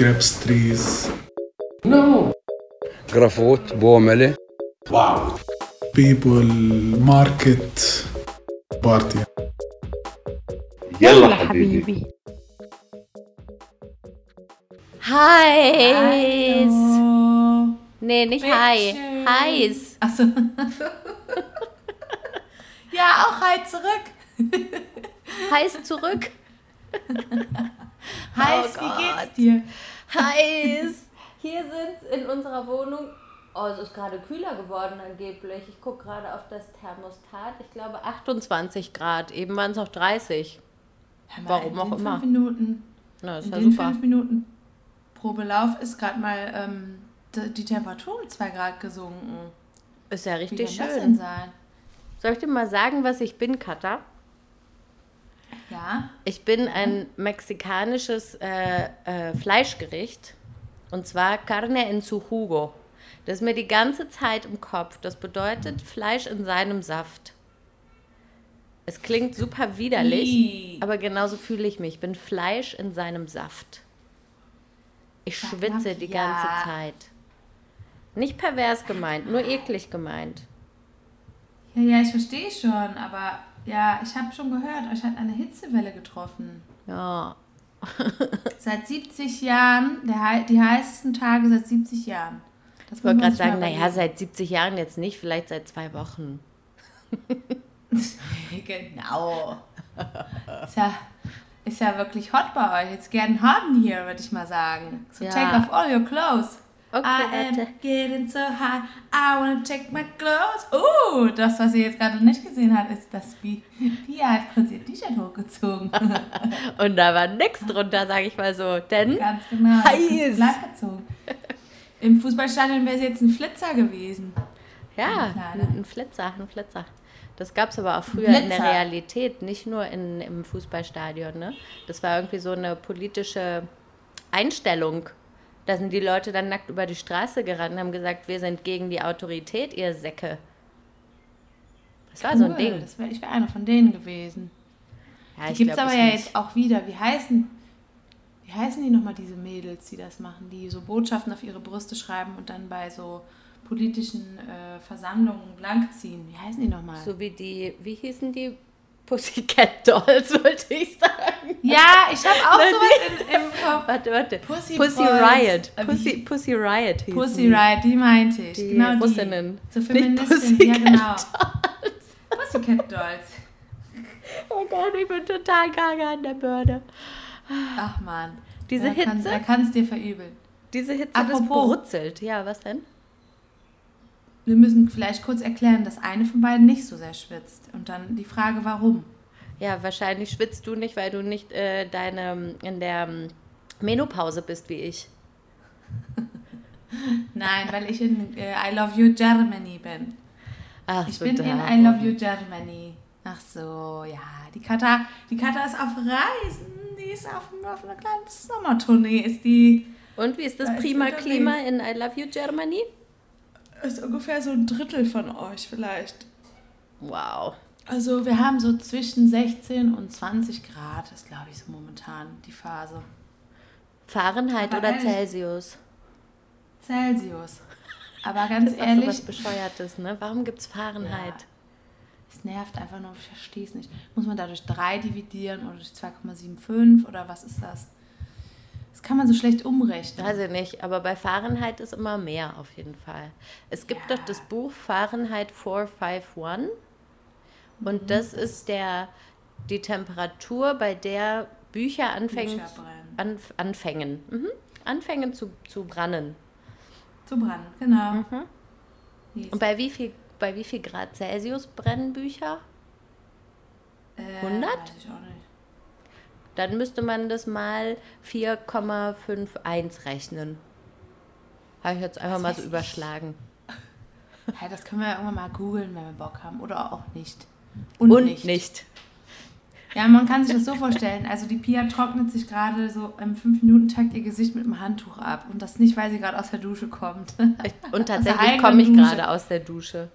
grapes trees. No. Grafot, Boomele. Wow. People, market, party. يلا حبيبي. Heiß. Hallo. Nee, nicht Bitte hi. schön. Heiß. Achso. ja, auch hi zurück. Heiß zurück. Heiß, Oh wie geht's dir? Heiß. Hier sind in unserer Wohnung. Oh, es ist gerade kühler geworden angeblich. Ich gucke gerade auf das Thermostat. Ich glaube 28 Grad. Eben waren es noch 30. Hör mal, Warum auch immer. Fünf Minuten, Na, in ja den super. fünf Minuten Probelauf ist gerade mal ähm, die Temperatur um zwei Grad gesunken. Ist ja Wie richtig kann das denn schön. sein? Soll ich dir mal sagen, was ich bin, Katha? Ja. Ich bin ein mexikanisches äh, äh, Fleischgericht. Und zwar Carne en su jugo. Das ist mir die ganze Zeit im Kopf. Das bedeutet Fleisch in seinem Saft. Es klingt super widerlich, Ih. aber genauso fühle ich mich. Ich bin Fleisch in seinem Saft. Ich schwitze mal, die ja. ganze Zeit. Nicht pervers gemeint, nur eklig gemeint. Ja, ja, ich verstehe schon, aber ja, ich habe schon gehört, euch hat eine Hitzewelle getroffen. Ja. Seit 70 Jahren, der, die heißesten Tage seit 70 Jahren. Das Ich wollte gerade sagen, naja, seit 70 Jahren jetzt nicht, vielleicht seit zwei Wochen. Genau. Ist ja, ist ja wirklich hot bei euch. It's getting hot in here, würde ich mal sagen. So Ja. take off all your clothes. Okay, I am getting so hot, I wanna take my clothes. Uh, das, was ihr jetzt gerade nicht gesehen habt, ist, dass Pi- Pia hat kurz ihr T-Shirt hochgezogen. Und da war nichts drunter, sage ich mal so. Denn Ganz genau. Heiß. Gezogen. Im Fußballstadion wäre es jetzt ein Flitzer gewesen. ja, Ein ein, Flitzer, ein Flitzer. Das gab es aber auch früher in der Blitzer. Realität, nicht nur in, im Fußballstadion. Ne? Das war irgendwie so eine politische Einstellung. Da sind die Leute dann nackt über die Straße gerannt und haben gesagt, wir sind gegen die Autorität, ihr Säcke. Das war so ein Cool, Ding. Das wär, ich wäre einer von denen gewesen. Ja, Die gibt es aber ja nicht. jetzt auch wieder. Wie heißen, wie heißen die nochmal, diese Mädels, die das machen, die so Botschaften auf ihre Brüste schreiben und dann bei so politischen äh, Versammlungen blank ziehen? Wie heißen die nochmal? So wie die, wie hießen die? Pussycat Dolls, wollte ich sagen. ja, ich habe auch sowas in, im Kopf. Warte, warte. Pussy Pussy. Riot. Äh, Pussy, Pussy Riot hießen Pussy. Riot, die meinte ich. Die genau Russinnen. Die. Nicht Feministin, ja genau. Pussycat Dolls. Oh Gott, ich bin total gaga an der Birne. Ach man. Diese Wer kann- Hitze? Wer kann es dir verübeln? Diese Hitze, Apropos. das brutzelt. Ja, was denn? Wir müssen vielleicht kurz erklären, dass eine von beiden nicht so sehr schwitzt. Und dann die Frage, warum. Ja, wahrscheinlich schwitzt du nicht, weil du nicht äh, deine, in der ähm, Menopause bist wie ich. Nein, weil ich in äh, I Love You Germany bin. Ach, Ich so bin in. I Love You Germany. Ach so, ja. Die Kata, die Kata ist auf Reisen. Die ist auf, auf einer kleinen Sommertournee. Ist die Und wie ist das Da prima. Klima in I Love You Germany? Ist ungefähr so ein Drittel von euch vielleicht. Wow. Also wir haben so zwischen 16 und 20 Grad. Das glaube ich so momentan die Phase. Fahrenheit Aber oder ehrlich- Celsius? Celsius. Aber ganz Das ist auch so ehrlich, was Bescheuertes, ne? Warum gibt es Fahrenheit? Es nervt einfach nur, ich verstehe es nicht. Muss man da durch 3 dividieren oder durch 2,75 oder was ist das? Das kann man so schlecht umrechnen. Weiß ich nicht, aber bei Fahrenheit ist immer mehr auf jeden Fall. Es gibt Ja. doch das Buch Fahrenheit 451 Mhm. und das ist der, die Temperatur, bei der Bücher anfangen, Bücher anf, anfangen, mhm, anfangen zu, zu brennen. Zu brennen, genau. Mhm. Und bei wie viel, bei wie viel Grad Celsius brennen Bücher? Äh, 100? Weiß ich auch nicht. Dann müsste man das mal 4,51 rechnen. Habe ich jetzt einfach Was mal so überschlagen. Ja, das können wir ja irgendwann mal googeln, wenn wir Bock haben. Oder auch nicht. Und, nicht. nicht. Ja, man kann sich das so vorstellen. Also die Pia trocknet sich gerade so im 5-Minuten-Takt ihr Gesicht mit einem Handtuch ab. Und das nicht, weil sie gerade aus der Dusche kommt. Und tatsächlich komme ich gerade aus der Dusche.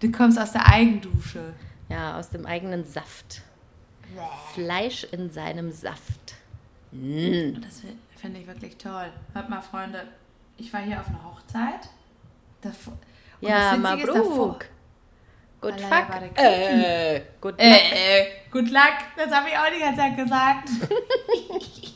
Du kommst aus der Eigendusche. Ja, aus dem eigenen Saft. Fleisch in seinem Saft. Mm. Das fi- finde ich wirklich toll. Hört mal, Freunde, ich war hier auf einer Hochzeit. Davor, und Ja, Mabruk. Good fuck. Äh, good luck. Äh, äh, good luck, das habe ich auch die ganze Zeit gesagt.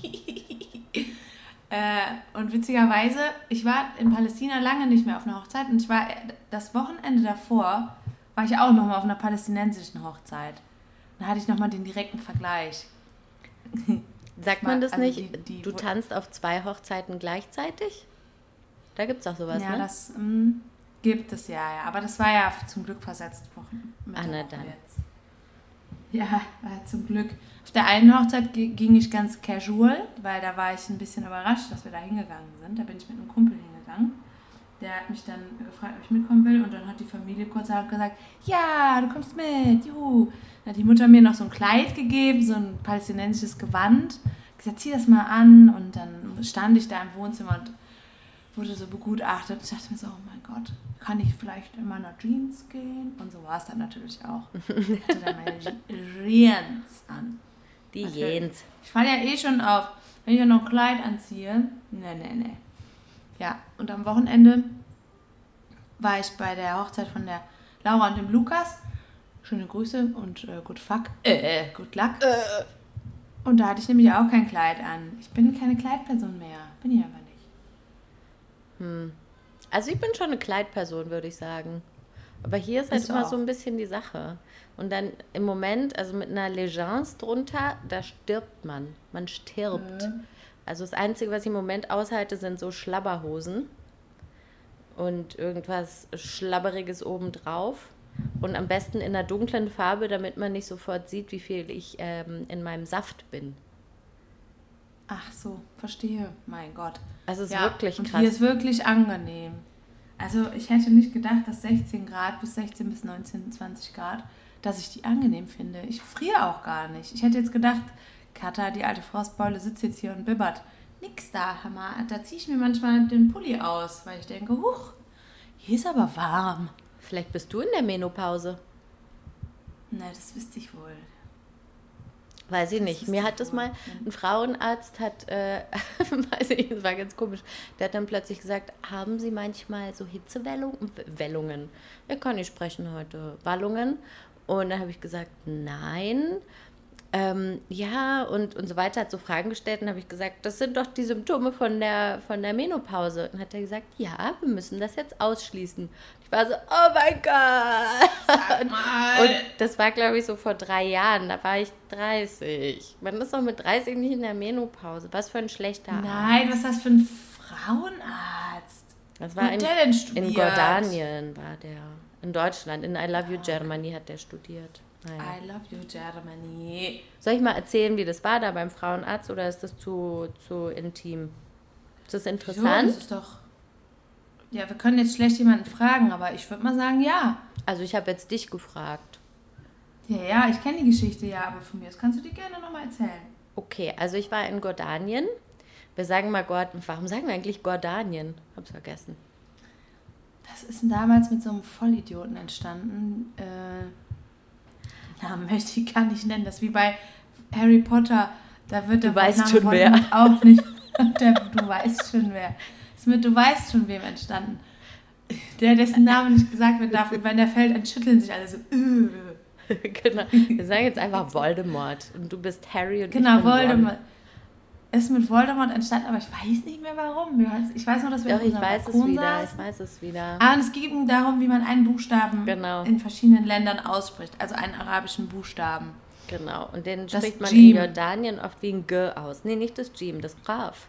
äh, und witzigerweise, ich war in Palästina lange nicht mehr auf einer Hochzeit und ich war das Wochenende davor, war ich auch nochmal auf einer palästinensischen Hochzeit. Da hatte ich nochmal den direkten Vergleich. Sagt man das Also nicht? die- die- du tanzt auf zwei Hochzeiten gleichzeitig? Da gibt es auch sowas, ja, ne? das mm, gibt es ja, ja. Aber das war ja zum Glück versetzt mit Ah, der na Woche dann. Jetzt. Ja, war zum Glück. Auf der einen Hochzeit gi- ging ich ganz casual, weil da war ich ein bisschen überrascht, dass wir da hingegangen sind. Da bin ich mit einem Kumpel hingegangen. Der hat mich dann gefragt, ob ich mitkommen will. Und dann hat die Familie kurzerhand gesagt, ja, du kommst mit, juhu. Dann hat die Mutter mir noch so ein Kleid gegeben, so ein palästinensisches Gewand. Gesagt, zieh das mal an. Und dann stand ich da im Wohnzimmer und wurde so begutachtet. Ich dachte mir so, oh mein Gott, kann ich vielleicht in meiner Jeans gehen? Und so war es dann natürlich auch. Ich hatte dann meine Je- Jeans an. Die Okay. Jens. Ich falle ja eh schon auf, wenn ich ja noch ein Kleid anziehe. Nee, nee, nee. Ja, und am Wochenende war ich bei der Hochzeit von der Laura und dem Lukas. Schöne Grüße und äh, good fuck. Äh, good luck. Und da hatte ich nämlich auch kein Kleid an. Ich bin keine Kleidperson mehr. Bin ich einfach nicht. Also ich bin schon eine Kleidperson, würde ich sagen. Aber hier ist halt Bist du immer auch. so ein bisschen die Sache. Und dann im Moment, also mit einer Legence drunter, da stirbt man. Man stirbt. Also das Einzige, was ich im Moment aushalte, sind so Schlabberhosen und irgendwas Schlabberiges obendrauf. Und am besten in einer dunklen Farbe, damit man nicht sofort sieht, wie viel ich ähm, in meinem Saft bin. Ach so, verstehe. Mein Gott. Also es ist ja, wirklich und krass. hier ist wirklich angenehm. Also ich hätte nicht gedacht, dass 16 Grad bis 16 bis 19, 20 Grad, dass ich die angenehm finde. Ich friere auch gar nicht. Ich hätte jetzt gedacht, Katha, die alte Frostbeule, sitzt jetzt hier und bibbert. Nix da, Hammer. Da ziehe ich mir manchmal den Pulli aus, weil ich denke, huch, hier ist aber warm. Vielleicht bist du in der Menopause. Na, das wüsste ich wohl. Weiß ich nicht. Mir hat das mal, ein Frauenarzt hat, äh, weiß ich, das war ganz komisch, der hat dann plötzlich gesagt, haben Sie manchmal so Hitzewellungen? Wellungen. Ich kann nicht sprechen heute. Wallungen. Und dann habe ich gesagt, nein. Ähm, ja, und, und so weiter, hat so Fragen gestellt und habe ich gesagt, das sind doch die Symptome von der, von der Menopause. Und hat er gesagt, ja, wir müssen das jetzt ausschließen. Ich war so, oh mein Gott. Und das war, glaube ich, so vor drei Jahren. Da war ich 30. Man ist doch mit 30 nicht in der Menopause. Was für ein schlechter Arzt. Nein, was ist das für ein Frauenarzt? Das war in, studiert? in Jordanien, war der. In Deutschland, in I Love You Germany hat der studiert. Naja. I love you, Germany. Soll ich mal erzählen, wie das war da beim Frauenarzt oder ist das zu, zu intim? Ist das interessant? Das ist doch. Ja, wir können jetzt schlecht jemanden fragen, aber ich würde mal sagen, ja. Also ich habe jetzt dich gefragt. Ja, ja, ich kenne die Geschichte ja, aber von mir aus kannst du die gerne nochmal erzählen. Okay, also ich war in Jordanien. Wir sagen mal Gord warum sagen wir eigentlich Jordanien? Hab's vergessen. Das ist damals mit so einem Vollidioten entstanden. Äh, Namen möchte ich gar nicht nennen. Das ist wie bei Harry Potter. Da wird Du der weißt Name schon Voldemort wer. Auch nicht. Der, du weißt schon wer. Das ist mit Du weißt schon wem entstanden. Der, dessen Name nicht gesagt wird darf. Und wenn der fällt, dann schütteln sich alle so. Äh. genau. Wir sagen jetzt einfach Voldemort. Und du bist Harry und Genau, ich bin Ron. Ist mit Voldemort entstanden, aber ich weiß nicht mehr warum. Ich weiß nur, dass wir Doch, ich weiß es wieder. saßen. Ich weiß es wieder. Ah, und es ging darum, wie man einen Buchstaben Genau. in verschiedenen Ländern ausspricht. Also einen arabischen Buchstaben. Genau. Und den Das spricht man Jim. in Jordanien oft wie ein G aus. Nee, nicht das Jim, das Graf.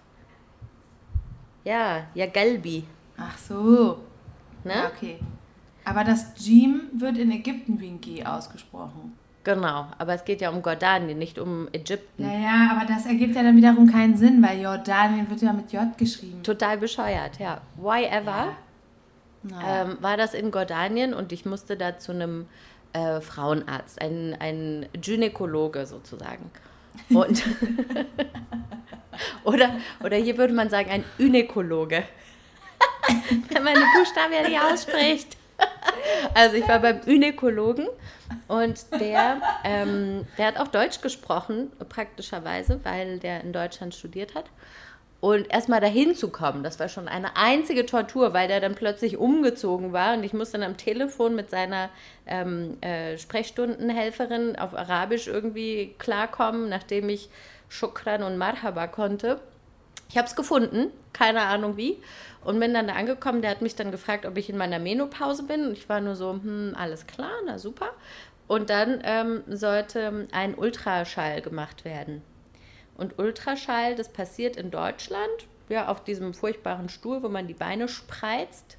Ja, ja, Galbi. Ach so. Ne? Ja, okay. Aber das Jim wird in Ägypten wie ein G ausgesprochen. Genau. Aber es geht ja um Jordanien, nicht um Ägypten. Ja, ja, aber das ergibt ja dann wiederum keinen Sinn, weil Jordanien wird ja mit J geschrieben. Total bescheuert, ja. Why ever? Naja. ähm, war das in Jordanien und ich musste da zu einem äh, Frauenarzt, ein, ein Gynäkologe sozusagen. Und oder, oder hier würde man sagen, ein Ünäkologe. Wenn man die Buchstaben ja nicht ausspricht. Also ich war beim Gynäkologen und der, ähm, der hat auch Deutsch gesprochen, praktischerweise, weil der in Deutschland studiert hat. Und erstmal dahin zu kommen, das war schon eine einzige Tortur, weil der dann plötzlich umgezogen war und ich musste dann am Telefon mit seiner ähm, äh, Sprechstundenhelferin auf Arabisch irgendwie klarkommen, nachdem ich Shukran und Marhaba konnte. Ich habe es gefunden, keine Ahnung wie, und bin dann da angekommen. Der hat mich dann gefragt, ob ich in meiner Menopause bin. Und ich war nur so, hm, alles klar, na super. Und dann ähm, sollte ein Ultraschall gemacht werden. Und Ultraschall, das passiert in Deutschland, ja, auf diesem furchtbaren Stuhl, wo man die Beine spreizt.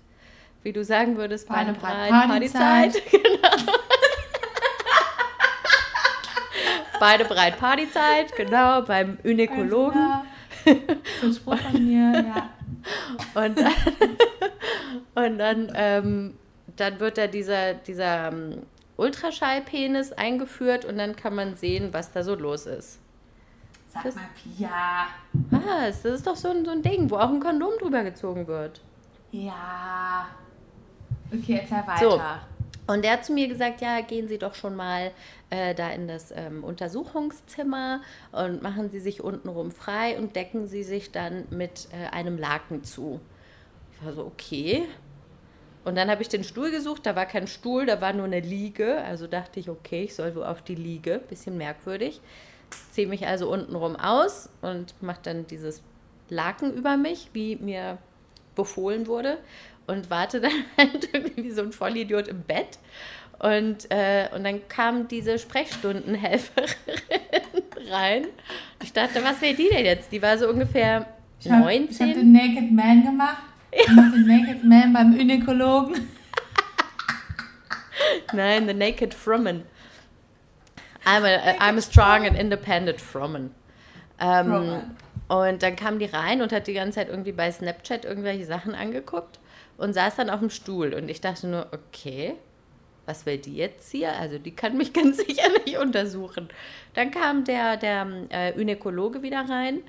Wie du sagen würdest, Beine, breit, Partyzeit. Partyzeit. Genau. Beine breit, Partyzeit, genau, beim Gynäkologen. So ein Spruch von mir, ja. Und dann, und dann, ähm, dann wird da dieser, dieser ähm, Ultraschallpenis eingeführt und dann kann man sehen, was da so los ist. Sag Das- mal, Pia. Was? Das ist doch so ein, so ein Ding, wo auch ein Kondom drüber gezogen wird. Ja. Okay, erzähl weiter. Und der hat zu mir gesagt, ja, gehen Sie doch schon mal äh, da in das ähm, Untersuchungszimmer und machen Sie sich untenrum frei und decken Sie sich dann mit äh, einem Laken zu. Ich war so, okay. Und dann habe ich den Stuhl gesucht, da war kein Stuhl, da war nur eine Liege. Also dachte ich, okay, ich soll wohl auf die Liege. Bisschen merkwürdig. Ziehe mich also untenrum aus und mache dann dieses Laken über mich, wie mir befohlen wurde. Und warte dann halt irgendwie wie so ein Vollidiot im Bett. Und, äh, und dann kam diese Sprechstundenhelferin rein. Ich dachte, was wäre die denn jetzt? Die war so ungefähr Ich habe hab 19. den Naked Man gemacht. Ich mach den Naked Man beim Gynäkologen. Nein, the naked Fromman. I'm a, I'm a strong and independent Fromman. Ähm, und dann kam die rein und hat die ganze Zeit irgendwie bei Snapchat irgendwelche Sachen angeguckt und saß dann auf dem Stuhl. Und ich dachte nur, okay, was will die jetzt hier? Also die kann mich ganz sicher nicht untersuchen. Dann kam der, der äh, Gynäkologe wieder rein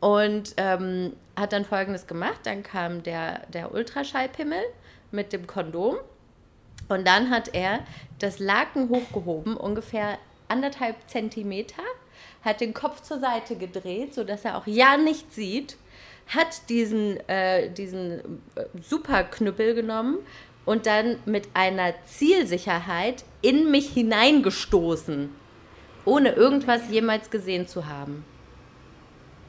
und ähm, hat dann Folgendes gemacht. Dann kam der, der Ultraschallpimmel mit dem Kondom und dann hat er das Laken hochgehoben, ungefähr anderthalb Zentimeter, hat den Kopf zur Seite gedreht, sodass er auch ja nichts sieht, hat diesen, äh, diesen äh, Superknüppel genommen und dann mit einer Zielsicherheit in mich hineingestoßen, ohne irgendwas jemals gesehen zu haben.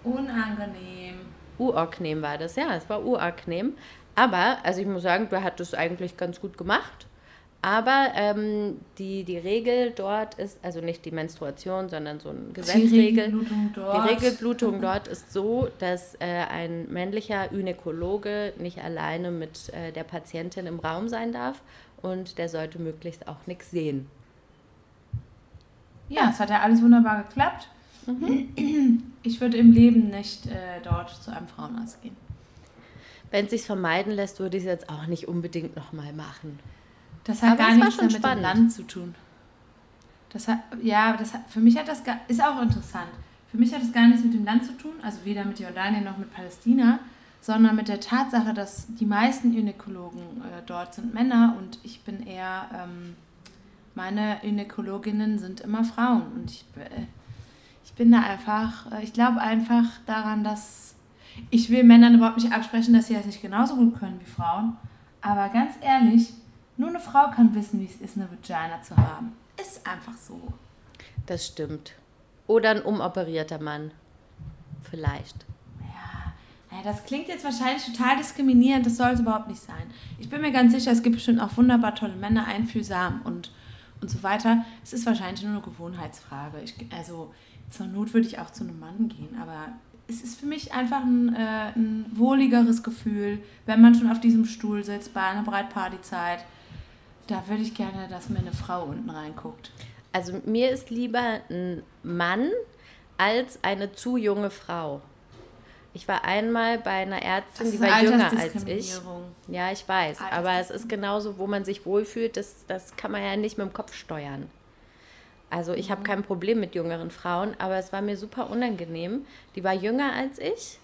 Unangenehm. Uraknem war das, ja, es war Uraknem. Aber, also ich muss sagen, der hat das eigentlich ganz gut gemacht. Aber ähm, die, die Regel dort ist, also nicht die Menstruation, sondern so eine Die Gesetzregel. Dort. Die Regelblutung dort ist so, dass äh, ein männlicher Gynäkologe nicht alleine mit äh, der Patientin im Raum sein darf und der sollte möglichst auch nichts sehen. Ja, es hat ja alles wunderbar geklappt. Mhm. Ich würde im Leben nicht äh, dort zu einem Frauenarzt gehen. Wenn es sich vermeiden lässt, würde ich es jetzt auch nicht unbedingt nochmal machen. Das hat Aber gar nichts mit spannend. dem Land zu tun. Das hat, ja, das hat, für mich hat das, gar, ist auch interessant. Für mich hat das gar nichts mit dem Land zu tun, also weder mit Jordanien noch mit Palästina, sondern mit der Tatsache, dass die meisten Gynäkologen äh, dort sind Männer und ich bin eher, ähm, meine Gynäkologinnen sind immer Frauen und ich, äh, ich bin da einfach, äh, ich glaube einfach daran, dass ich will Männern überhaupt nicht absprechen, dass sie das nicht genauso gut können wie Frauen, aber ganz ehrlich, nur eine Frau kann wissen, wie es ist, eine Vagina zu haben. Ist einfach so. Das stimmt. Oder ein umoperierter Mann. Vielleicht. Ja, naja, das klingt jetzt wahrscheinlich total diskriminierend, das soll es überhaupt nicht sein. Ich bin mir ganz sicher, es gibt bestimmt auch wunderbar tolle Männer, einfühlsam und, und so weiter. Es ist wahrscheinlich nur eine Gewohnheitsfrage. Ich, also zur Not würde ich auch zu einem Mann gehen, aber es ist für mich einfach ein, äh, ein wohligeres Gefühl, wenn man schon auf diesem Stuhl sitzt, bei einer Breitpartyzeit. Da würde ich gerne, dass mir eine Frau unten reinguckt. Also mir ist lieber ein Mann als eine zu junge Frau. Ich war einmal bei einer Ärztin, die war jünger als ich. Ja, ich weiß. Aber es ist genauso, wo man sich wohlfühlt, das, das kann man ja nicht mit dem Kopf steuern. Also ich Mhm. habe kein Problem mit jüngeren Frauen, aber es war mir super unangenehm. Die war jünger als ich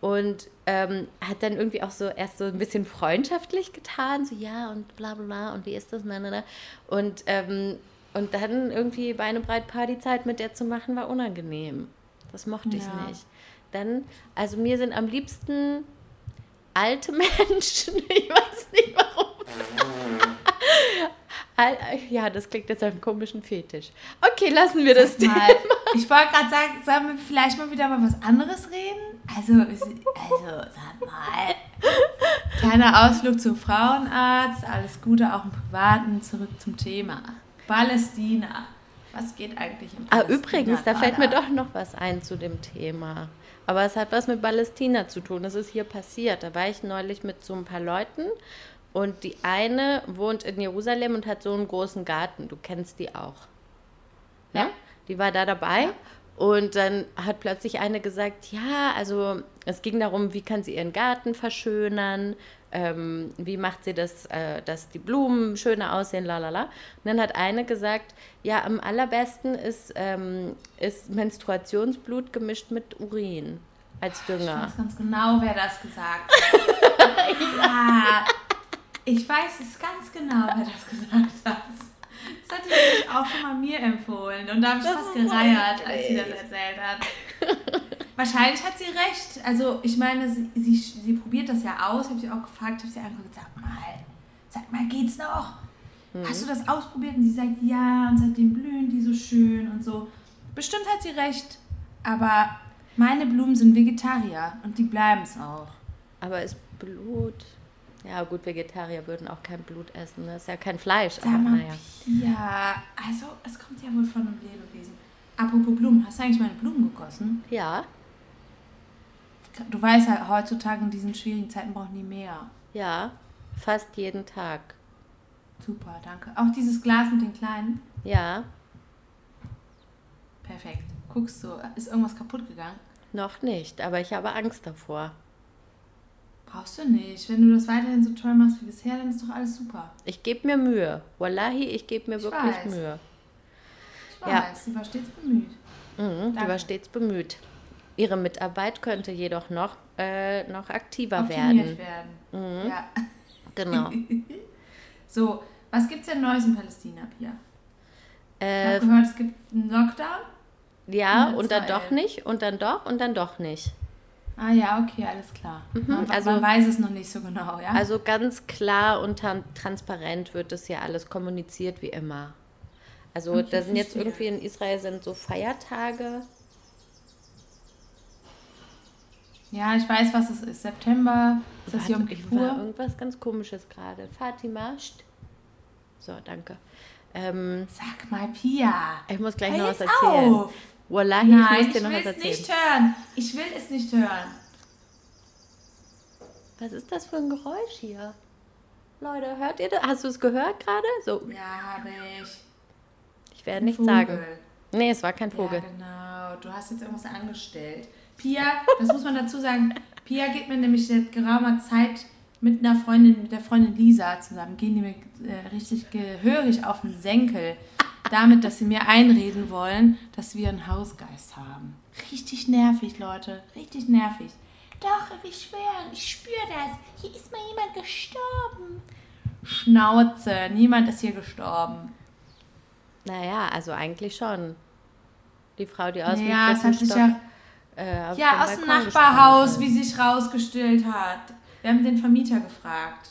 und ähm, hat dann irgendwie auch so erst so ein bisschen freundschaftlich getan, so ja und bla bla bla und wie ist das, na, na, na. Und, ähm, und dann irgendwie Beinebreit Partyzeit mit der zu machen, war unangenehm. Das mochte ich Ja. nicht. Dann, also mir sind am liebsten alte Menschen, ich weiß nicht warum. Al- Ja, das klingt jetzt nach einem komischen Fetisch. Okay, lassen wir das. Sag mal, ich wollte gerade sagen, sollen wir vielleicht mal wieder über was anderes reden? Also, also sag mal. Kleiner Ausflug zum Frauenarzt, alles Gute auch im Privaten, zurück zum Thema. Palästina. Was geht eigentlich im Ah, übrigens, da fällt mir doch noch was ein zu dem Thema. Aber es hat was mit Palästina zu tun. Das ist hier passiert. Da war ich neulich mit so ein paar Leuten und die eine wohnt in Jerusalem und hat so einen großen Garten. Du kennst die auch. Ja. Die war da dabei und dann hat plötzlich eine gesagt, ja, also es ging darum, wie kann sie ihren Garten verschönern, ähm, wie macht sie das, äh, dass die Blumen schöner aussehen, la la la. Und dann hat eine gesagt, ja, am allerbesten ist, ähm, ist Menstruationsblut gemischt mit Urin als Ich Dünger. weiß ganz genau, wer das gesagt hat. ja. Ich weiß es ganz genau, wer das gesagt hat. Das hat die nämlich auch schon mal mir empfohlen. Und da habe ich Das fast gereiert, als sie das erzählt hat. Wahrscheinlich hat sie recht. Also ich meine, sie, sie, sie probiert das ja aus. Habe ich auch gefragt, habe sie einfach gesagt, sag mal, sag mal, geht's noch? Hast du das ausprobiert? Und sie sagt, ja, und seitdem blühen die so schön und so. Bestimmt hat sie recht. Aber meine Blumen sind Vegetarier und die bleiben es auch. Aber ist Blut. Ja, gut, Vegetarier würden auch kein Blut essen. Das ist ja kein Fleisch. Sag Aber naja. ja, also es kommt ja wohl von einem Lebewesen. Apropos Blumen, hast du eigentlich meine Blumen gegossen? Ja, Du weißt ja, heutzutage in diesen schwierigen Zeiten brauchen die mehr. ja, fast jeden Tag. Super, danke. Auch dieses Glas mit den kleinen? Ja, Perfekt. Guckst du, ist irgendwas kaputt gegangen? noch nicht, aber ich habe Angst davor. Brauchst du nicht. Wenn du das weiterhin so toll machst wie bisher, dann ist doch alles super. Ich gebe mir Mühe. Wallahi, ich gebe mir Ich wirklich weiß. Mühe. Ich weiß, Ja. sie war stets bemüht. Mhm, die war stets bemüht. Ihre Mitarbeit könnte jedoch noch, äh, noch aktiver Optimiert werden. werden. Ja. Genau. So, was gibt's denn Neues in Palästina, Pia? Ich äh, habe gehört, es gibt einen Lockdown. ja, und dann doch nicht, und dann doch, und dann doch nicht. Ah ja, okay, alles klar. man, also- man weiß es noch nicht so genau, ja? Also ganz klar und tran- transparent wird das ja alles kommuniziert wie immer. Also Okay, da sind jetzt irgendwie in Israel sind so Feiertage. ja, ich weiß, was es ist. September, ist das Warte, Yom Kippur? irgendwas ganz komisches gerade. Fatima, st- so, danke. Ähm, Sag mal, Pia. ich muss gleich noch was erzählen. auf. Wallahi, Nein, ich muss dir noch will was es erzählen. nicht hören. Ich will es nicht hören. Was ist das für ein Geräusch hier? Leute, hört ihr das? Hast du es gehört gerade? So, Ja, habe ich. ich werde nichts sagen. Nee, es war kein Vogel. Ja, genau. Du hast jetzt irgendwas angestellt. Pia, das muss man dazu sagen. Pia geht mir nämlich seit geraumer Zeit mit einer Freundin, mit der Freundin Lisa zusammen, gehen die mir äh, richtig gehörig auf den Senkel. Damit, dass sie mir einreden wollen, dass wir einen Hausgeist haben. Richtig nervig, Leute. Richtig nervig. Doch, wir schwören, ich spüre das. Hier ist mal jemand gestorben. Schnauze, niemand ist hier gestorben. Naja, also eigentlich schon. Die Frau, die aus dem Ja, es dritten hat sich ja äh, Ja, aus dem Nachbarhaus, wie sich rausgestellt hat. Wir haben den Vermieter gefragt,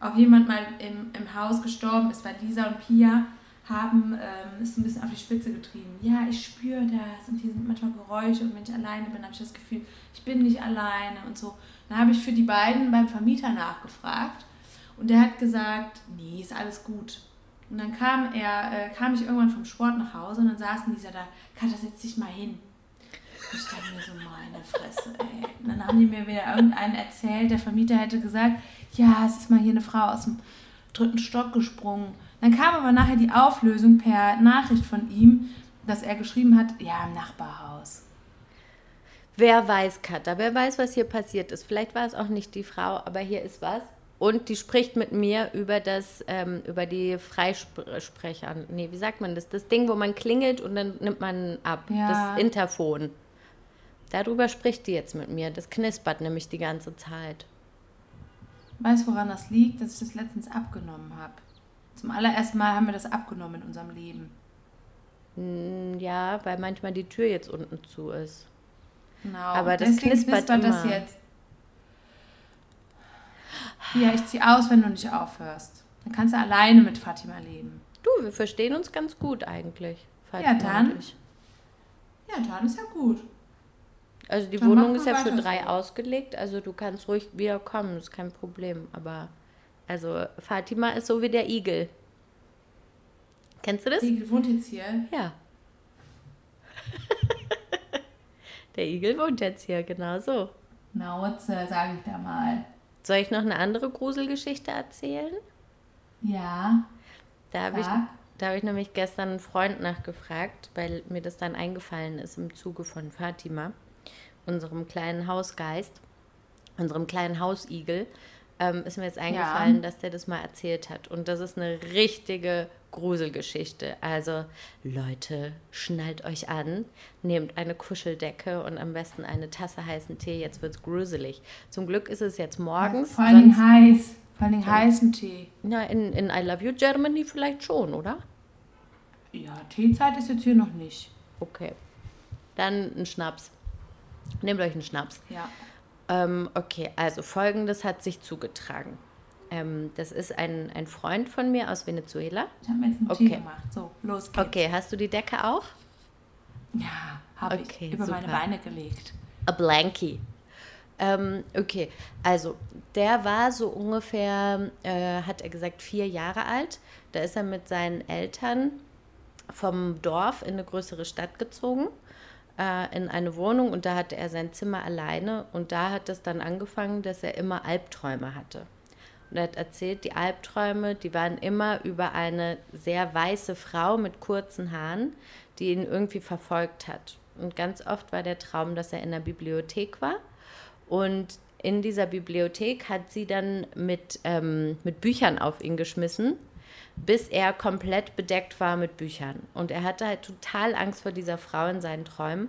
ob jemand mal im, im Haus gestorben ist, weil Lisa und Pia haben ähm, es ein bisschen auf die Spitze getrieben. Ja, ich spüre das und hier sind manchmal Geräusche und wenn ich alleine bin, habe ich das Gefühl, ich bin nicht alleine und so. Dann habe ich für die beiden beim Vermieter nachgefragt und der hat gesagt, nee, ist alles gut. Und dann kam er, äh, kam ich irgendwann vom Sport nach Hause und dann saßen Lisa da, Katja, setz dich mal hin. Ich dachte mir so, meine Fresse, ey. Und dann haben die mir wieder irgendeinen erzählt, der Vermieter hätte gesagt, ja, es ist mal hier eine Frau aus dem dritten Stock gesprungen. Dann kam aber nachher die Auflösung per Nachricht von ihm, dass er geschrieben hat, ja, im Nachbarhaus. Wer weiß, Katha, wer weiß, was hier passiert ist. Vielleicht war es auch nicht die Frau, aber hier ist was. Und die spricht mit mir über das, ähm, über die Freisprecher. Nee, wie sagt man das? Das Ding, wo man klingelt und dann nimmt man ab. Ja. Das Interphon. Darüber spricht die jetzt mit mir. Das knispert nämlich die ganze Zeit. Weißt du, woran das liegt? Dass ich das letztens abgenommen habe. Zum allerersten Mal haben wir das abgenommen in unserem Leben. Hm, Ja, weil manchmal die Tür jetzt unten zu ist. Genau. Aber das Deswegen knispert das jetzt. Ja, ich zieh aus, wenn du nicht aufhörst. Dann kannst du alleine mit Fatima leben. Du, wir verstehen uns ganz gut eigentlich. Ja, Fatima dann. und ich. Ja, dann ist ja gut. Also die Dann Wohnung ist ja für drei so. ausgelegt, also du kannst ruhig wieder kommen, ist kein Problem. Aber also Fatima ist so wie der Igel. Kennst du das? Die wohnt jetzt hier. Ja. der Igel wohnt jetzt hier, genau so. Nauze, sage ich da mal. Soll ich noch eine andere Gruselgeschichte erzählen? Ja. Da habe ich, da hab ich nämlich gestern einen Freund nachgefragt, weil mir das dann eingefallen ist im Zuge von Fatima, unserem kleinen Hausgeist, unserem kleinen Hausigel. Ähm, ist mir jetzt eingefallen, dass der das mal erzählt hat. Und das ist eine richtige Gruselgeschichte. Also, Leute, schnallt euch an, nehmt eine Kuscheldecke und am besten eine Tasse heißen Tee. Jetzt wird's gruselig. Zum Glück ist es jetzt morgens. Vor sonst- heiß. Vor Dingen heißen Tee. na, in, in I Love You Germany vielleicht schon, oder? Ja, Teezeit ist jetzt hier noch nicht. Okay. Dann ein Schnaps. Nehmt euch einen Schnaps. Ja. Ähm, okay, also folgendes hat sich zugetragen. Ähm, das ist ein, ein Freund von mir aus Venezuela. Ich habe mir jetzt einen Okay. Tee gemacht. So, los geht's. Okay, hast du die Decke auch? Ja, habe Okay, ich über meine super. Beine gelegt. A blankie. Ähm, okay, also der war so ungefähr, äh, hat er gesagt, vier Jahre alt. Da ist er mit seinen Eltern vom Dorf in eine größere Stadt gezogen, äh, in eine Wohnung und da hatte er sein Zimmer alleine und da hat es dann angefangen, dass er immer Albträume hatte. Und er hat erzählt, die Albträume, die waren immer über eine sehr weiße Frau mit kurzen Haaren, die ihn irgendwie verfolgt hat. Und ganz oft war der Traum, dass er in der Bibliothek war. Und in dieser Bibliothek hat sie dann mit, ähm, mit Büchern auf ihn geschmissen, bis er komplett bedeckt war mit Büchern. Und er hatte halt total Angst vor dieser Frau in seinen Träumen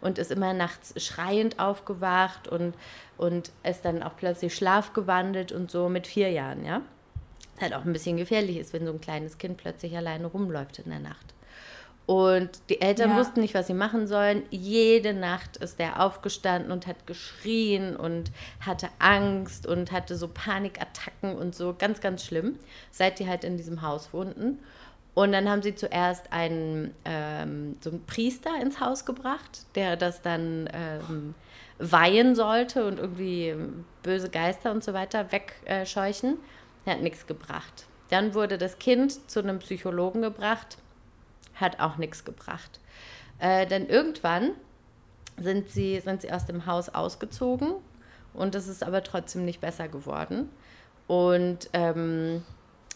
und ist immer nachts schreiend aufgewacht und, und ist dann auch plötzlich schlafgewandelt und so mit vier Jahren, ja. Halt auch ein bisschen gefährlich ist, wenn so ein kleines Kind plötzlich alleine rumläuft in der Nacht. Und die Eltern Ja. wussten nicht, was sie machen sollen. Jede Nacht ist er aufgestanden und hat geschrien und hatte Angst und hatte so Panikattacken und so. Ganz, ganz schlimm, seit die halt in diesem Haus wohnten. Und dann haben sie zuerst einen, ähm, so einen Priester ins Haus gebracht, der das dann ähm, weihen sollte und irgendwie böse Geister und so weiter wegscheuchen. Der hat nichts gebracht. Dann wurde das Kind zu einem Psychologen gebracht hat auch nichts gebracht. Äh, dann irgendwann sind sie, sind sie aus dem Haus ausgezogen und es ist aber trotzdem nicht besser geworden. Und, ähm,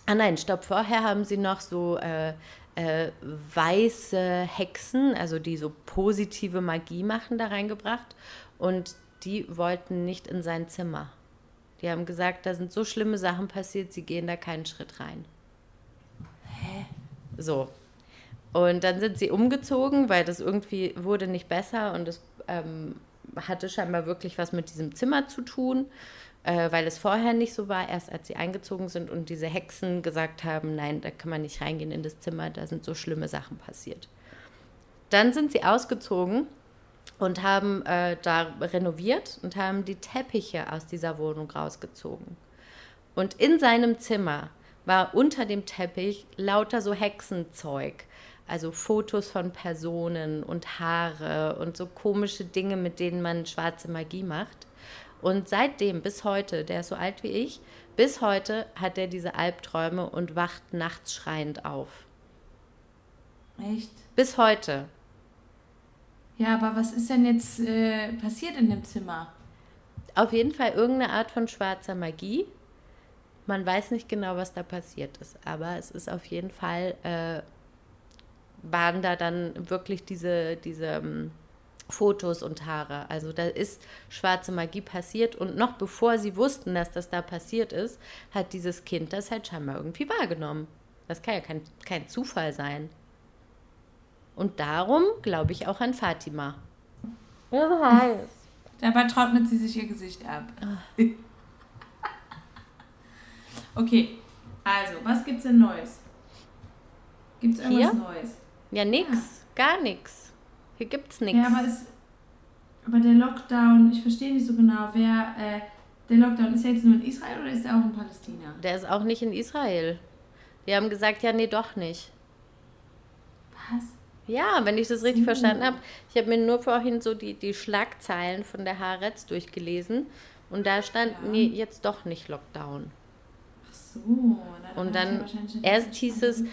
ah nein, stopp, vorher haben sie noch so äh, äh, weiße Hexen, also die so positive Magie machen, da reingebracht und die wollten nicht in sein Zimmer. Die haben gesagt, da sind so schlimme Sachen passiert, sie gehen da keinen Schritt rein. Hä? So, und dann sind sie umgezogen, weil das irgendwie wurde nicht besser und es ähm, hatte scheinbar wirklich was mit diesem Zimmer zu tun, äh, weil es vorher nicht so war, erst als sie eingezogen sind und diese Hexen gesagt haben, nein, da kann man nicht reingehen in das Zimmer, da sind so schlimme Sachen passiert. Dann sind sie ausgezogen und haben äh, da renoviert und haben die Teppiche aus dieser Wohnung rausgezogen. Und in seinem Zimmer war unter dem Teppich lauter so Hexenzeug. Also Fotos von Personen und Haare und so komische Dinge, mit denen man schwarze Magie macht. Und seitdem bis heute, der ist so alt wie ich, bis heute hat er diese Albträume und wacht nachts schreiend auf. Echt? Bis heute. Ja, aber was ist denn jetzt äh, passiert in dem Zimmer? Auf jeden Fall irgendeine Art von schwarzer Magie. Man weiß nicht genau, was da passiert ist, aber es ist auf jeden Fall, äh, waren da dann wirklich diese, diese ähm, Fotos und Haare. Also da ist schwarze Magie passiert und noch bevor sie wussten, dass das da passiert ist, hat dieses Kind das halt scheinbar irgendwie wahrgenommen. Das kann ja kein, kein Zufall sein. Und darum glaube ich auch an Fatima. Das heißt. Dabei trocknet sie sich ihr Gesicht ab. okay, also, was gibt's denn Neues? Gibt's irgendwas Hier? Neues? Ja, nix. Gar nix. Hier gibt's nix. Ja, aber, es, aber der Lockdown, ich verstehe nicht so genau, wer. Äh, der Lockdown ist ja jetzt nur in Israel oder ist er auch in Palästina? Der ist auch nicht in Israel. Die haben gesagt, ja, nee, doch nicht. Was? Ja, wenn ich das richtig verstanden habe. Ich habe mir nur vorhin so die, die Schlagzeilen von der Haaretz durchgelesen. Und da stand, Ja. nee, jetzt doch nicht Lockdown. Ach so. na, Und dann er erst hieß es-.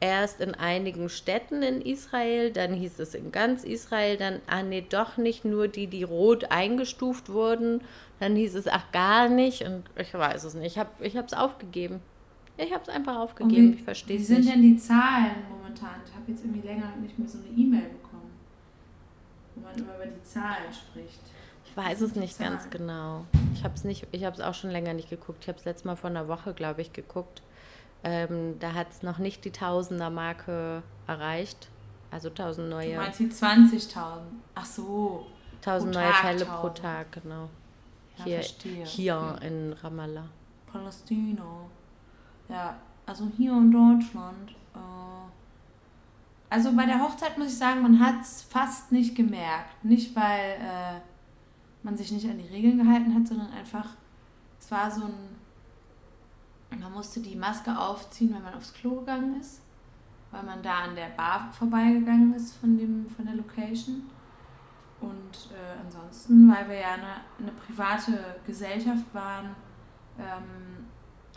Erst in einigen Städten in Israel, dann hieß es in ganz Israel, dann, ah nee, doch nicht, nur die, die rot eingestuft wurden. Dann hieß es, ach, gar nicht. Und ich weiß es nicht. Ich habe es aufgegeben. Ich habe es einfach aufgegeben. wie, ich verstehe Wie es sind nicht. denn die Zahlen momentan? Ich habe jetzt irgendwie länger nicht mehr so eine E-Mail bekommen, wo man immer über die Zahlen spricht. Ich weiß es nicht ganz genau. Ich habe es nicht, ich habe es auch schon länger nicht geguckt. Ich habe es letztes Mal vor einer Woche, glaube ich, geguckt. Ähm, da hat es noch nicht die Tausender-Marke erreicht. Also 1000 Du neue, meinst die 20.000? Ach so. 1000 pro neue Tag Fälle pro 1000. Tag, genau. Ja, hier verstehe. hier in Ramallah. Palästina. Ja, also hier in Deutschland. Äh, also bei der Hochzeit muss ich sagen, man hat es fast nicht gemerkt. Nicht, weil äh, man sich nicht an die Regeln gehalten hat, sondern einfach, es war so ein. Man musste die Maske aufziehen, wenn man aufs Klo gegangen ist, weil man da an der Bar vorbeigegangen ist von, dem, von der Location. Und äh, ansonsten, weil wir ja eine, eine private Gesellschaft waren, ähm,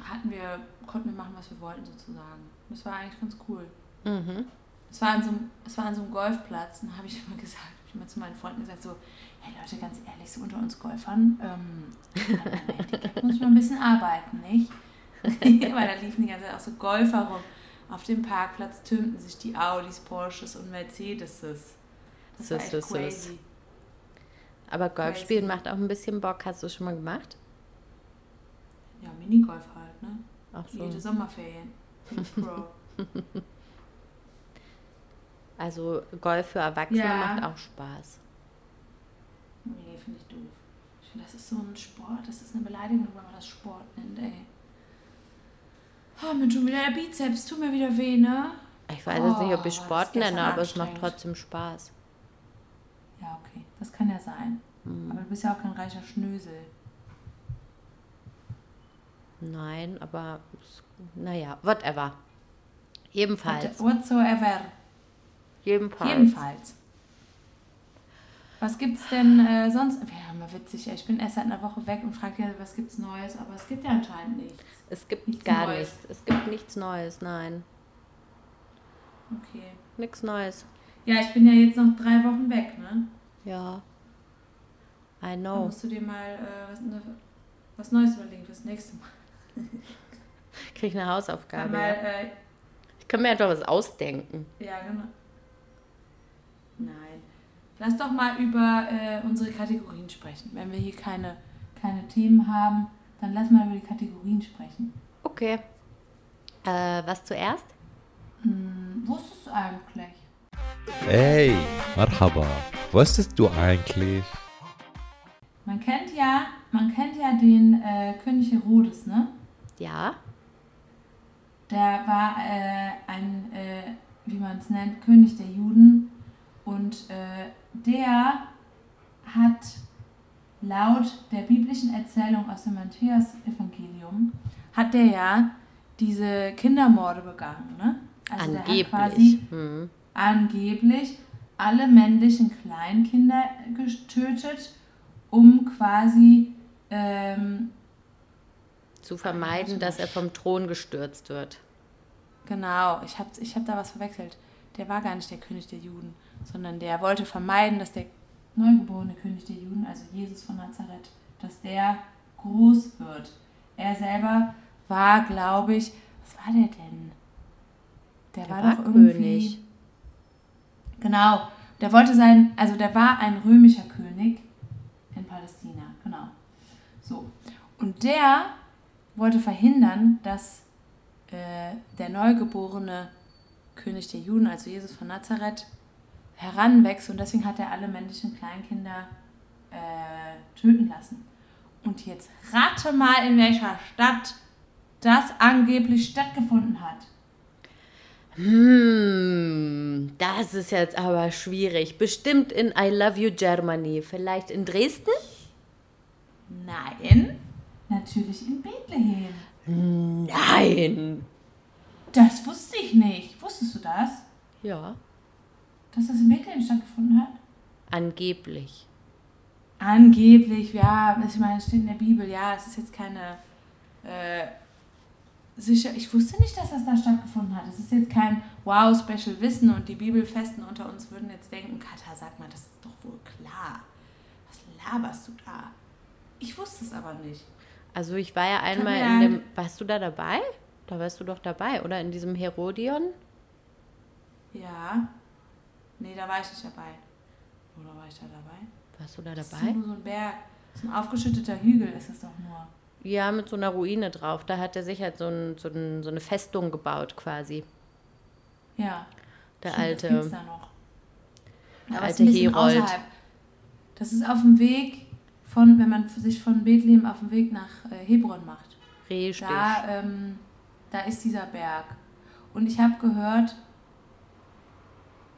hatten wir, konnten wir machen, was wir wollten sozusagen. Das war eigentlich ganz cool. Mhm. Es war an so einem, es war an so einem Golfplatz, und habe ich immer gesagt, habe ich immer zu meinen Freunden gesagt, so, hey Leute, ganz ehrlich, so unter uns Golfern, ähm, muss ich mal ein bisschen arbeiten, nicht? Weil da liefen die ganze Zeit auch so Golfer rum. Auf dem Parkplatz türmten sich die Audis, Porsches und Mercedeses. Das war echt Sis, sis, sis. crazy. Aber Golf spielen macht auch ein bisschen Bock. Hast du schon mal gemacht? Ja, Minigolf halt, ne? Ach so. Jede Sommerferien. Pro. Also Golf für Erwachsene Ja. macht auch Spaß. Nee, finde ich doof. Ich finde, das ist so ein Sport, das ist eine Beleidigung, wenn man das Sport nennt, ey. Oh, mir tut wieder der Bizeps, tut mir wieder weh, ne? Ich weiß jetzt nicht, ob Oh, ich war Sport nenne, aber es macht trotzdem Spaß. Ja, okay, das kann ja sein. Mhm. Aber du bist ja auch kein reicher Schnösel. Nein, aber naja, whatever. Jedenfalls. Whatsoever. Jedenfalls. Jedenfalls. Was gibt's denn äh, sonst? Ja, mal witzig, ey. ich bin erst seit einer Woche weg und frage ja, was gibt's Neues, aber es gibt ja anscheinend nichts. Es gibt Nichts gar Neues. nichts. Es gibt nichts Neues, nein. Okay. Nichts Neues. Ja, ich bin ja jetzt noch drei Wochen weg, ne? Ja. I know. musst du dir mal äh, was, ne, was Neues überlegen fürs nächste Mal. Krieg eine Hausaufgabe. mal, Ja. äh, Ich kann mir einfach was ausdenken. ja, genau. Nein. Lass doch mal über äh, unsere Kategorien sprechen. Wenn wir hier keine, keine Themen haben, dann lass mal über die Kategorien sprechen. Okay. Äh, was zuerst? Hm, wusstest du eigentlich? Hey, Marhaba. Wusstest du eigentlich? Man kennt ja, man kennt ja den äh, König Herodes, ne? Ja. Der war äh, ein, äh, wie man es nennt, König der Juden. Und äh, der hat laut der biblischen Erzählung aus dem Matthäus-Evangelium, hat der ja diese Kindermorde begangen. Ne? Also der hat quasi Angeblich. Hm. angeblich alle männlichen Kleinkinder getötet, um quasi ähm, Zu vermeiden, dass er vom Thron gestürzt wird. Genau, ich habe ich hab da was verwechselt. Der war gar nicht der König der Juden, sondern der wollte vermeiden, dass der neugeborene König der Juden, also Jesus von Nazareth, dass der groß wird. Er selber war, glaube ich, was war der denn? Der, Der war, war doch irgendwie. König. Genau, der wollte sein, also der war ein römischer König in Palästina, genau. So, und der wollte verhindern, dass äh, der neugeborene König der Juden, also Jesus von Nazareth, heranwächst und deswegen hat er alle männlichen Kleinkinder äh, töten lassen. Und jetzt rate mal, in welcher Stadt das angeblich stattgefunden hat. Hm, das ist jetzt aber schwierig. Bestimmt in I Love You Germany. Vielleicht in Dresden? Nein, natürlich in Bethlehem. Nein. Das wusste ich nicht. Wusstest du das? Ja, Dass das in Bethlehem stattgefunden hat? angeblich. Angeblich, ja, ich meine, es steht in der Bibel, ja, es ist jetzt keine äh, sicher. Ich wusste nicht, dass das da stattgefunden hat. Es ist jetzt kein Wow-Special Wissen und die Bibelfesten unter uns würden jetzt denken, Katha, sag mal, das ist doch wohl klar. Was laberst du da? Ich wusste es aber nicht. Also ich war ja einmal in dem. Warst du da dabei? Da warst du doch dabei, oder? In diesem Herodion? Ja. Nee, da war ich nicht dabei. Oder war ich da dabei? Warst du da Das ist dabei? nur so ein Berg. So ein aufgeschütteter Hügel ist es doch nur. Ja, mit so einer Ruine drauf. Da hat er sich halt so, ein, so, ein, so eine Festung gebaut quasi. Ja. Der Stimmt, alte. Das da noch. der Aber ist alte Herold. außerhalb. Das ist auf dem Weg von, wenn man sich von Bethlehem auf dem Weg nach äh, Hebron macht. Richtig. Da, ähm, da ist dieser Berg. Und ich habe gehört,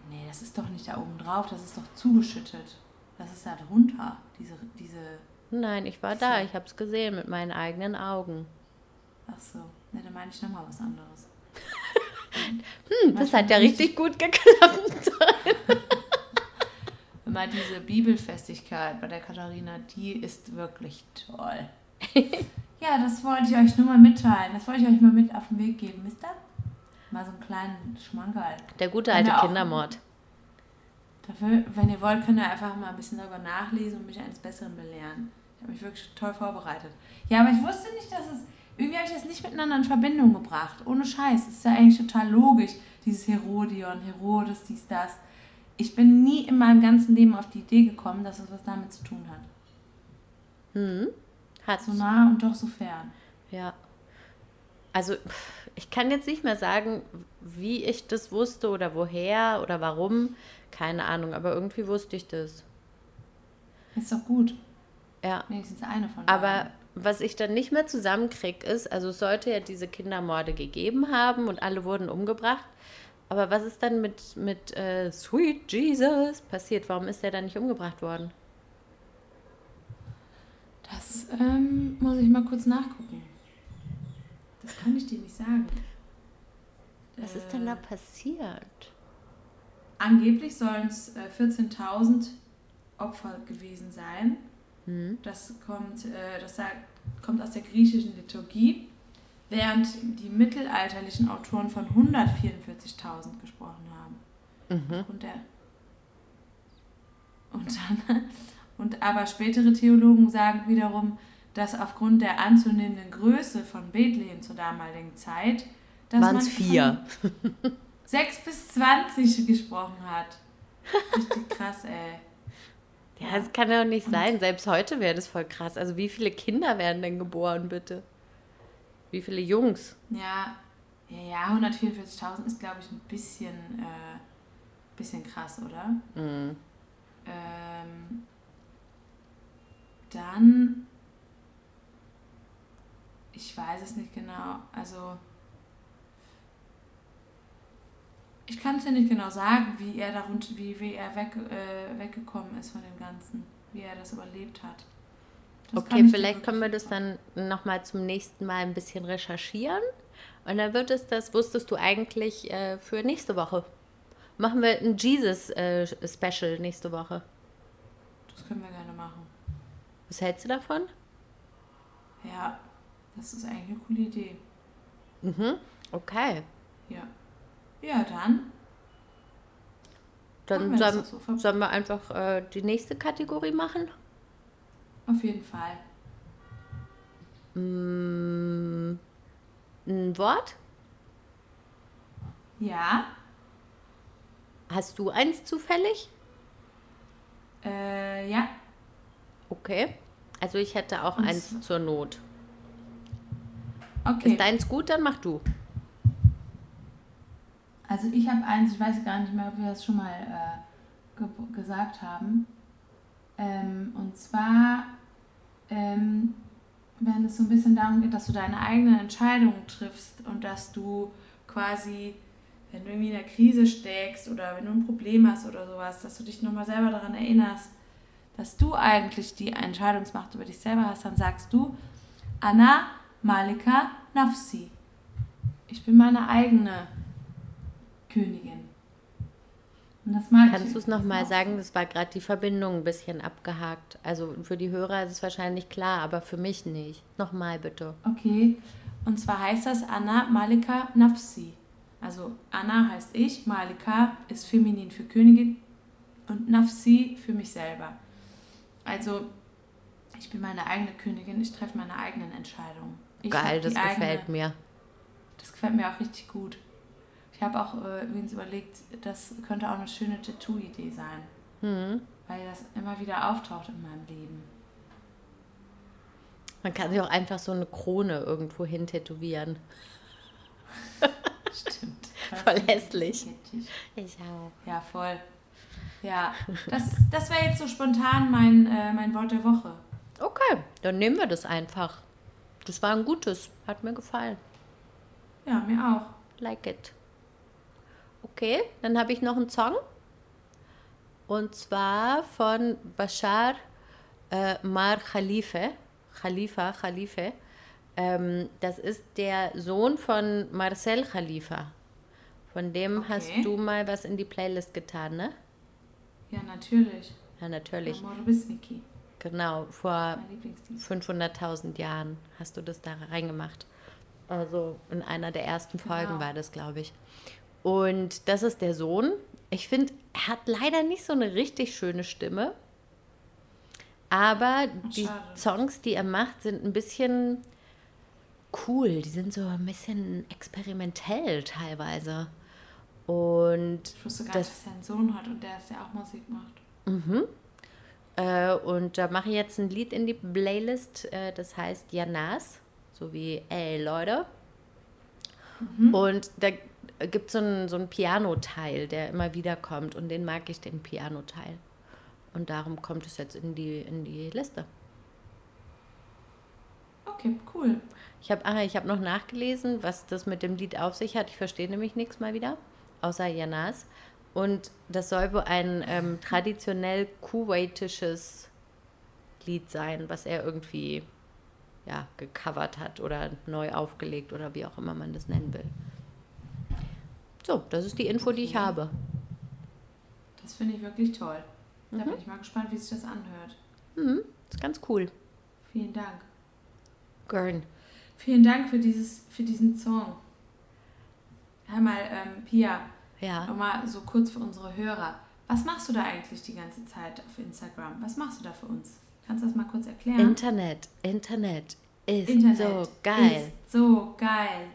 nee, das ist doch nicht da oben drauf, das ist doch zugeschüttet. Das ist da drunter, diese, diese, Nein, ich war da. Ich habe es gesehen mit meinen eigenen Augen. ach so, ne, dann meine ich nochmal was anderes. Hm, das hat ja richtig gut geklappt. Immer diese Bibelfestigkeit bei der Katharina, die ist wirklich toll. ja, das wollte ich euch nur mal mitteilen. Das wollte ich euch mal mit auf den Weg geben, wisst ihr? Mal so einen kleinen Schmankerl. Der gute alte er Kindermord. Dafür, wenn ihr wollt, könnt ihr einfach mal ein bisschen darüber nachlesen und mich eines Besseren belehren. Ich habe mich wirklich toll vorbereitet. Ja, aber ich wusste nicht, dass es. Irgendwie habe ich das nicht miteinander in Verbindung gebracht. Ohne Scheiß. Das ist ja eigentlich total logisch. Dieses Herodion, Herodes, dies, das. Ich bin nie in meinem ganzen Leben auf die Idee gekommen, dass es was damit zu tun hat. Hm. Hat So nah und doch so fern. Ja. Also, pff, ich kann jetzt nicht mehr sagen, wie ich das wusste oder woher oder warum. Keine Ahnung, aber irgendwie wusste ich das. Ist doch gut. Ja. Wenigstens eine von Aber beiden. was ich dann nicht mehr zusammenkriege, ist, also es sollte ja diese Kindermorde gegeben haben und alle wurden umgebracht. Aber was ist dann mit, mit äh, Sweet Jesus passiert? Warum ist der dann nicht umgebracht worden? Das ähm, muss ich mal kurz nachgucken. Dir nicht sagen. Was ist denn da passiert? Angeblich sollen es äh, 14.000 Opfer gewesen sein. Hm? Das kommt, äh, das sagt, kommt aus der griechischen Liturgie, während die mittelalterlichen Autoren von 144.000 gesprochen haben. Mhm. Und der und dann und aber spätere Theologen sagen wiederum, dass aufgrund der anzunehmenden Größe von Bethlehem zur damaligen Zeit, dass Waren man vier? von 6 bis 20 gesprochen hat. Richtig krass, ey. Ja, das kann ja auch nicht sein. Selbst heute wäre das voll krass. Also wie viele Kinder werden denn geboren, bitte? Wie viele Jungs? Ja, ja, ja 144.000 ist, glaube ich, ein bisschen, äh, bisschen krass, oder? Mhm. Ähm, dann, ich weiß es nicht genau. Also, ich kann es dir nicht genau sagen, wie er darunter, wie, wie er weg, äh, weggekommen ist von dem Ganzen, wie er das überlebt hat. Das Okay, vielleicht können wir das dann nochmal zum nächsten Mal ein bisschen recherchieren. Und dann wird es das, wusstest du eigentlich, äh, für nächste Woche. Machen wir ein Jesus-Special nächste Woche. Das können wir gerne machen. Was hältst du davon? Ja, das ist eigentlich eine coole Idee. Mhm. Okay. Ja. Ja, dann. Dann wir sollen, so. Sollen wir einfach äh, die nächste Kategorie machen. Auf jeden Fall. Mm, ein Wort? Ja. Hast du eins zufällig? Äh, ja. Okay. Also ich hätte auch Und eins zur Not. Okay. Ist deins gut, dann mach du. Also ich habe eins, ich weiß gar nicht mehr, ob wir das schon mal äh, ge gesagt haben. Ähm, und zwar, ähm, wenn es so ein bisschen darum geht, dass du deine eigenen Entscheidungen triffst und dass du quasi, wenn du irgendwie in einer Krise steckst oder wenn du ein Problem hast oder sowas, dass du dich nochmal selber daran erinnerst, dass du eigentlich die Entscheidungsmacht über dich selber hast, dann sagst du, Anna Malika Nafsi. Ich bin meine eigene Königin. Und das mag Kannst du es nochmal sagen? Das war gerade die Verbindung ein bisschen abgehakt. Also für die Hörer ist es wahrscheinlich klar, aber für mich nicht. Nochmal bitte. Okay, und zwar heißt das Anna Malika Nafsi. Also Anna heißt ich, Malika ist feminin für Königin und Nafsi für mich selber. Also ich bin meine eigene Königin, ich treffe meine eigenen Entscheidungen. Ich Geil, das gefällt mir. Das gefällt mir auch richtig gut. Ich habe auch äh, übrigens überlegt, das könnte auch eine schöne Tattoo-Idee sein, Hm. weil das immer wieder auftaucht in meinem Leben. Man kann sich auch einfach so eine Krone irgendwo hin tätowieren. Stimmt. Voll hässlich. Kitschig. Ich auch. Ja, voll. Ja, das, das wäre jetzt so spontan mein, äh, mein Wort der Woche. Okay, dann nehmen wir das einfach. Das war ein gutes. Hat mir gefallen. Ja, mir auch. Like it. Okay, dann habe ich noch einen Song. Und zwar von Bashar äh, Mar Khalife. Khalifa, Khalife. Ähm, das ist der Sohn von Marcel Khalifa. Von dem Okay. hast du mal was in die Playlist getan, ne? Ja, natürlich. Ja, natürlich. Amore bis Vicky. Genau, vor Mein Lieblingslied. 500.000 Jahren hast du das da reingemacht. Also in einer der ersten Folgen Genau. war das, glaube ich. Und das ist der Sohn. Ich finde, er hat leider nicht so eine richtig schöne Stimme. Aber die schade. Songs, die er macht, sind ein bisschen cool. Die sind so ein bisschen experimentell teilweise. Und Ich wusste gar Das- nicht, dass er einen Sohn hat und der ist ja auch Musik macht. Äh, und da mache ich jetzt ein Lied in die Playlist, äh, das heißt Janas, so wie Ey Leute. Und da gibt so es so einen Piano-Teil, der immer wieder kommt und den mag ich, den Piano-Teil. Und darum kommt es jetzt in die, in die Liste. Okay, cool. Ich habe ah, hab noch nachgelesen, was das mit dem Lied auf sich hat. Ich verstehe nämlich nichts mal wieder, außer Janas. Und das soll wohl ein ähm, traditionell kuwaitisches Lied sein, was er irgendwie ja, gecovert hat oder neu aufgelegt oder wie auch immer man das nennen will. So, das ist die Info, die ich habe. Das finde ich wirklich toll. Da Mhm. bin ich mal gespannt, wie sich das anhört. Mhm, ist ganz cool. Vielen Dank. Gern. Vielen Dank für, dieses, für diesen Song. Hör mal, ähm, Pia, Ja. nochmal so kurz für unsere Hörer. Was machst du da eigentlich die ganze Zeit auf Instagram? Was machst du da für uns? Kannst du das mal kurz erklären? Internet, Internet ist Internet so geil. Ist so geil.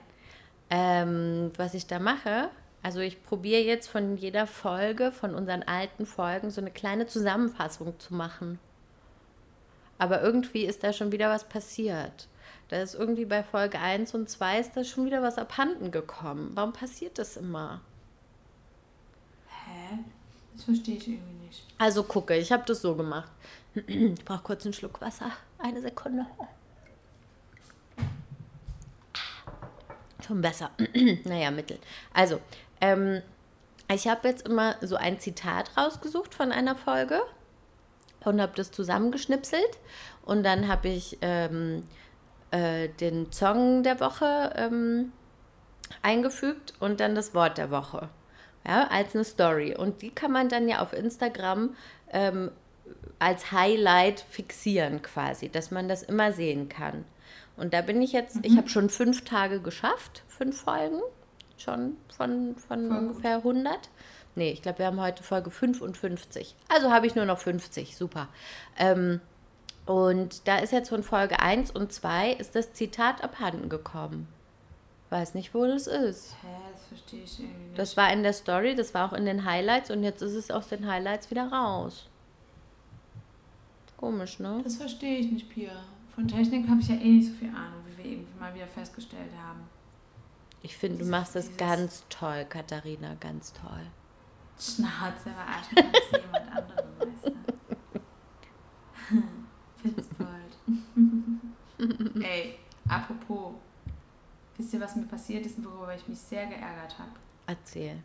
Ähm, was ich da mache, also ich probiere jetzt von jeder Folge, von unseren alten Folgen, so eine kleine Zusammenfassung zu machen. Aber irgendwie ist da schon wieder was passiert. Da ist irgendwie bei Folge 1 und 2 ist da schon wieder was abhanden gekommen. Warum passiert das immer? Das verstehe ich irgendwie nicht. Also gucke, ich habe das so gemacht. Ich brauche kurz einen Schluck Wasser. Eine Sekunde. Schon besser. naja, mittel. Also, ähm, ich habe jetzt immer so ein Zitat rausgesucht von einer Folge und habe das zusammengeschnipselt. Und dann habe ich ähm, äh, den Song der Woche ähm, eingefügt und dann das Wort der Woche. Ja, als eine Story. Und die kann man dann ja auf Instagram ähm, als Highlight fixieren quasi, dass man das immer sehen kann. Und da bin ich jetzt, ich habe schon fünf Tage geschafft, fünf Folgen, schon von, von Voll gut. ungefähr 100. Nee, ich glaube, wir haben heute Folge 55. Also habe ich nur noch 50, super. Ähm, und da ist jetzt von Folge 1 und 2 ist das Zitat abhanden gekommen. Weiß nicht, wo das ist. Hä, das verstehe ich irgendwie nicht. Das war in der Story, das war auch in den Highlights und jetzt ist es aus den Highlights wieder raus. Komisch, ne? Das verstehe ich nicht, Pia. Von Technik habe ich ja eh nicht so viel Ahnung, wie wir eben mal wieder festgestellt haben. Ich finde, du machst das ganz toll, Katharina, ganz toll. Schnauze, aber ist jemand anderem, weißt du. Fitzbold. Ey, apropos, wisst ihr, was mir passiert ist und worüber ich mich sehr geärgert habe? Erzähl.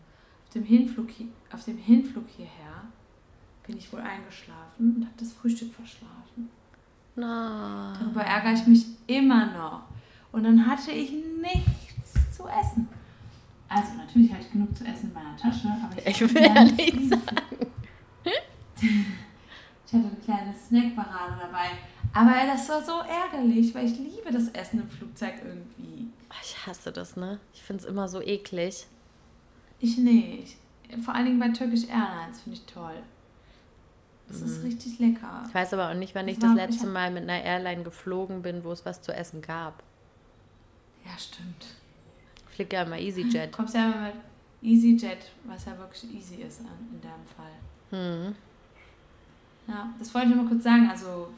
Auf dem, Hinflug, hi- auf dem Hinflug hierher bin ich wohl eingeschlafen und habe das Frühstück verschlafen. Na. Darüber ärgere ich mich immer noch. Und dann hatte ich nichts zu essen. Also natürlich hatte ich genug zu essen in meiner Tasche, aber ich, Ich will ja nichts Frühstück. Ich hatte eine kleine Snackparade dabei. Aber das war so ärgerlich, weil ich liebe das Essen im Flugzeug irgendwie. Ich hasse das, ne? Ich finde es immer so eklig. Ich nicht. Vor allen Dingen bei Turkish Airlines finde ich toll. Das Mhm. ist richtig lecker. Ich weiß aber auch nicht, wann ich Das das war- ich letzte hab- Mal mit einer Airline geflogen bin, wo es was zu essen gab. Ja, stimmt. Ich fliege ja immer EasyJet. Du kommst ja immer mit EasyJet, was ja wirklich easy ist in deinem Fall. Hm. Ja, das wollte ich nur mal kurz sagen. Also,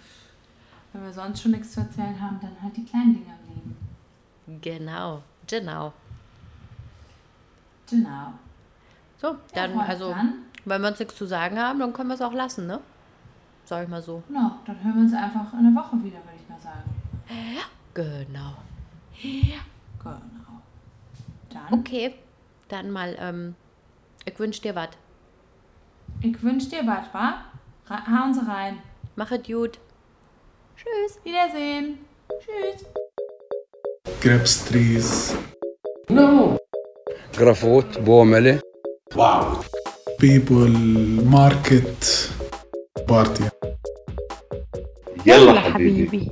wenn wir sonst schon nichts zu erzählen haben, dann halt die kleinen Dinge im Leben. Genau. Genau. Genau. So, dann, Freunde, also, Dann, wenn wir uns nichts zu sagen haben, dann können wir es auch lassen, ne? Sag ich mal so. genau, dann hören wir uns einfach in der Woche wieder, würde ich mal sagen. Genau. Ja. Genau. Dann, Okay, dann mal, ähm, ich wünsche dir was. ich wünsche dir was, wa? Hauen Sie rein. Mach es gut. Tschüss. Wiedersehen. Tschüss. grapes trees, No. جرافوت بوملة Wow. people, market, party. يلا حبيبي.